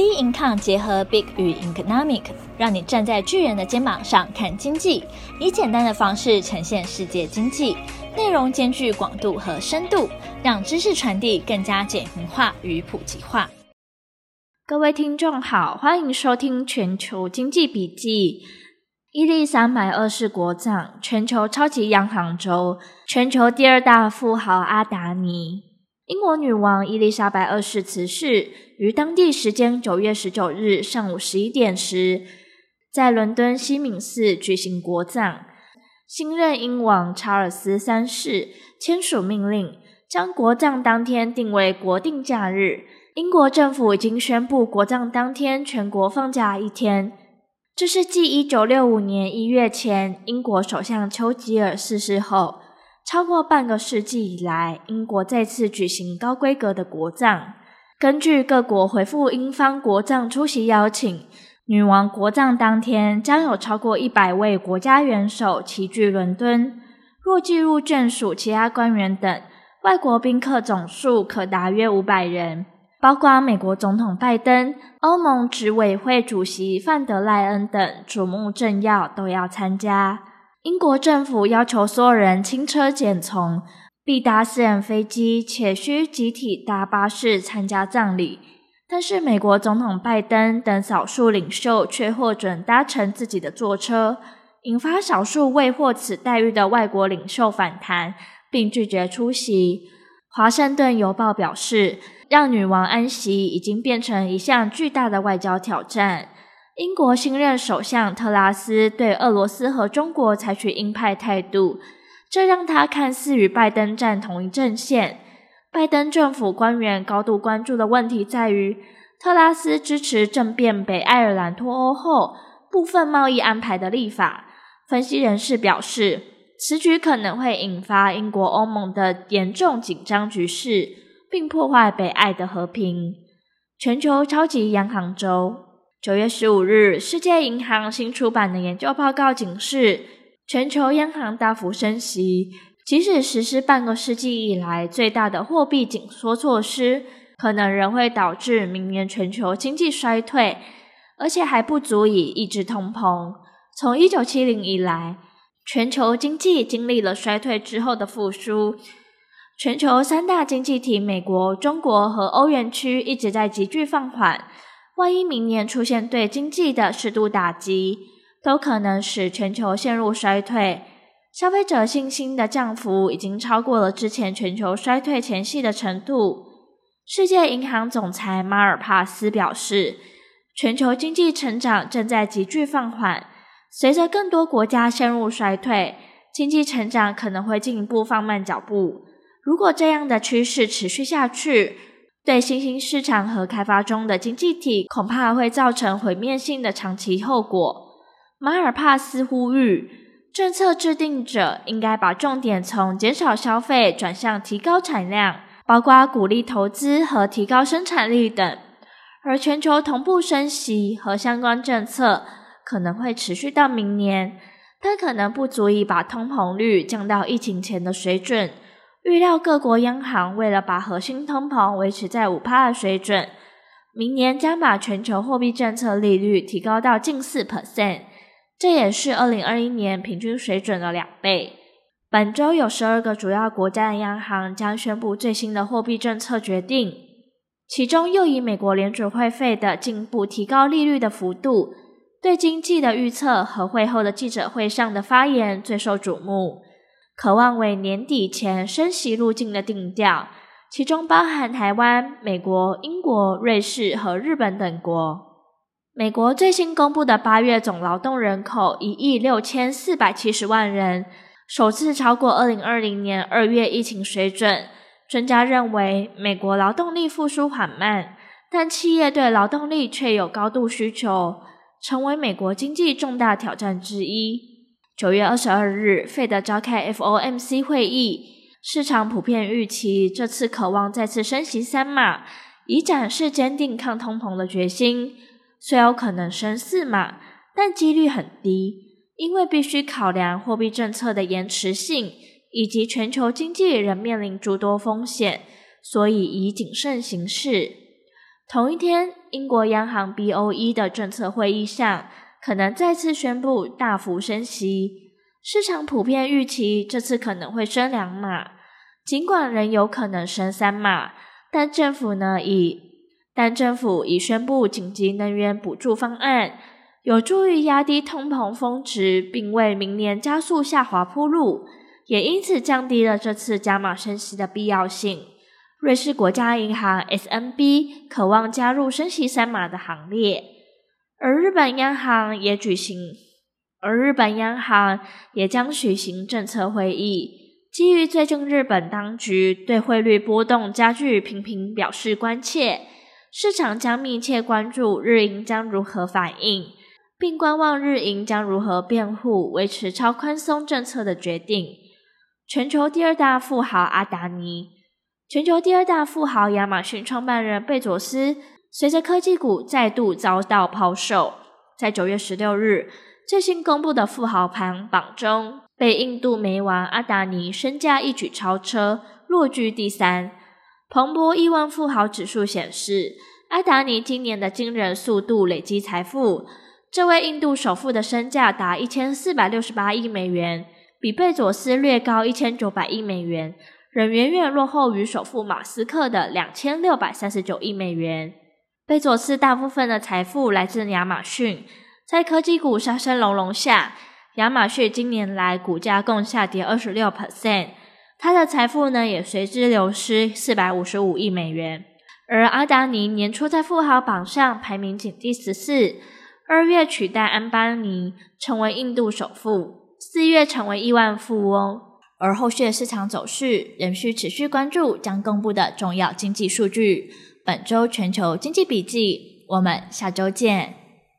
B Income 结合 Big 与 Economic，让你站在巨人的肩膀上看经济，以简单的方式呈现世界经济，内容兼具广度和深度，让知识传递更加简明化与普及化。各位听众好，欢迎收听全球经济笔记。伊利三百二世国葬，全球超级央行周，全球第二大富豪阿达尼。英国女王伊丽莎白二世辞世于当地时间九月十九日上午十一点时，在伦敦西敏寺举行国葬。新任英王查尔斯三世签署命令，将国葬当天定为国定假日。英国政府已经宣布国葬当天全国放假一天。这是继一九六五年一月前英国首相丘吉尔逝世后，超过半个世纪以来，英国再次举行高规格的国葬。根据各国回复英方国葬出席邀请，女王国葬当天将有超过一百位国家元首齐聚伦敦。若计入眷属、其他官员等，外国宾客总数可达约五百人，包括美国总统拜登、欧盟执委会主席范德赖恩等瞩目政要都要参加。英国政府要求所有人轻车简从，必搭私人飞机，且需集体搭巴士参加葬礼。但是，美国总统拜登等少数领袖却获准搭乘自己的座车，引发少数未获此待遇的外国领袖反弹，并拒绝出席。华盛顿邮报表示，让女王安息已经变成一项巨大的外交挑战。英国新任首相特拉斯对俄罗斯和中国采取鹰派态度，这让他看似与拜登站同一阵线。拜登政府官员高度关注的问题在于，特拉斯支持政变北爱尔兰脱欧后部分贸易安排的立法。分析人士表示，此举可能会引发英国欧盟的严重紧张局势，并破坏北爱的和平。全球超级央行周。九月十五日，世界银行新出版的研究报告警示，全球央行大幅升息，即使实施半个世纪以来最大的货币紧缩措施，可能仍会导致明年全球经济衰退，而且还不足以抑制通膨。从一九七零以来，全球经济经历了衰退之后的复苏，全球三大经济体美国、中国和欧元区一直在急剧放缓。万一明年出现对经济的适度打击，都可能使全球陷入衰退。消费者信心的降幅已经超过了之前全球衰退前夕的程度。世界银行总裁马尔帕斯表示，全球经济成长正在急剧放缓，随着更多国家陷入衰退，经济成长可能会进一步放慢脚步。如果这样的趋势持续下去，对新兴市场和开发中的经济体恐怕会造成毁灭性的长期后果。马尔帕斯呼吁，政策制定者应该把重点从减少消费转向提高产量，包括鼓励投资和提高生产力等。而全球同步升息和相关政策可能会持续到明年，但可能不足以把通膨率降到疫情前的水准。预料各国央行为了把核心通膨维持在五趴的水准，明年将把全球货币政策利率提高到近四 percent，这也是二零二一年平均水准的两倍。本周有十二个主要国家的央行将宣布最新的货币政策决定，其中又以美国联准会费的进一步提高利率的幅度、对经济的预测和会后的记者会上的发言最受瞩目。渴望为年底前升息路径的定调，其中包含台湾、美国、英国、瑞士和日本等国。美国最新公布的八月总劳动人口一亿六千四百七十万人，首次超过二零二零年二月疫情水准。专家认为，美国劳动力复苏缓慢，但企业对劳动力却有高度需求，成为美国经济重大挑战之一。九月二十二日费德召开 FOMC 会议，市场普遍预期这次渴望再次升息三码，以展示坚定抗通膨的决心。虽有可能升四码，但几率很低，因为必须考量货币政策的延迟性，以及全球经济仍面临诸多风险，所以以谨慎行事。同一天，英国央行 BOE 的政策会议上，可能再次宣布大幅升息。市场普遍预期这次可能会升两码，尽管仍有可能升三码，但政府呢已但政府已宣布紧急能源补助方案，有助于压低通膨峰值，并为明年加速下滑铺路，也因此降低了这次加码升息的必要性。瑞士国家银行 SNB 渴望加入升息三码的行列，而日本央行也举行，而日本央行也将举行政策会议。基于最近日本当局对汇率波动加剧频频表示关切，市场将密切关注日银将如何反应，并观望日银将如何辩护维持超宽松政策的决定。全球第二大富豪阿达尼。全球第二大富豪亚马逊创办人贝佐斯，随着科技股再度遭到抛售，在九月十六日最新公布的富豪排行榜中，被印度煤王阿达尼身价一举超车，落居第三。彭博亿万富豪指数显示，阿达尼今年的惊人速度累积财富，这位印度首富的身价达一千四百六十八亿美元，比贝佐斯略高一千九百亿美元。仍远远落后于首富马斯克的两千六百三十九亿美元。贝佐斯大部分的财富来自亚马逊，在科技股杀声隆隆下，亚马逊今年来股价共下跌二十六 percent，他的财富呢也随之流失四百五十五亿美元。而阿达尼年初在富豪榜上排名仅第十四，二月取代安巴尼成为印度首富，四月成为亿万富翁。而后续市场走势仍需持续关注将公布的重要经济数据。本周全球经济笔记，我们下周见。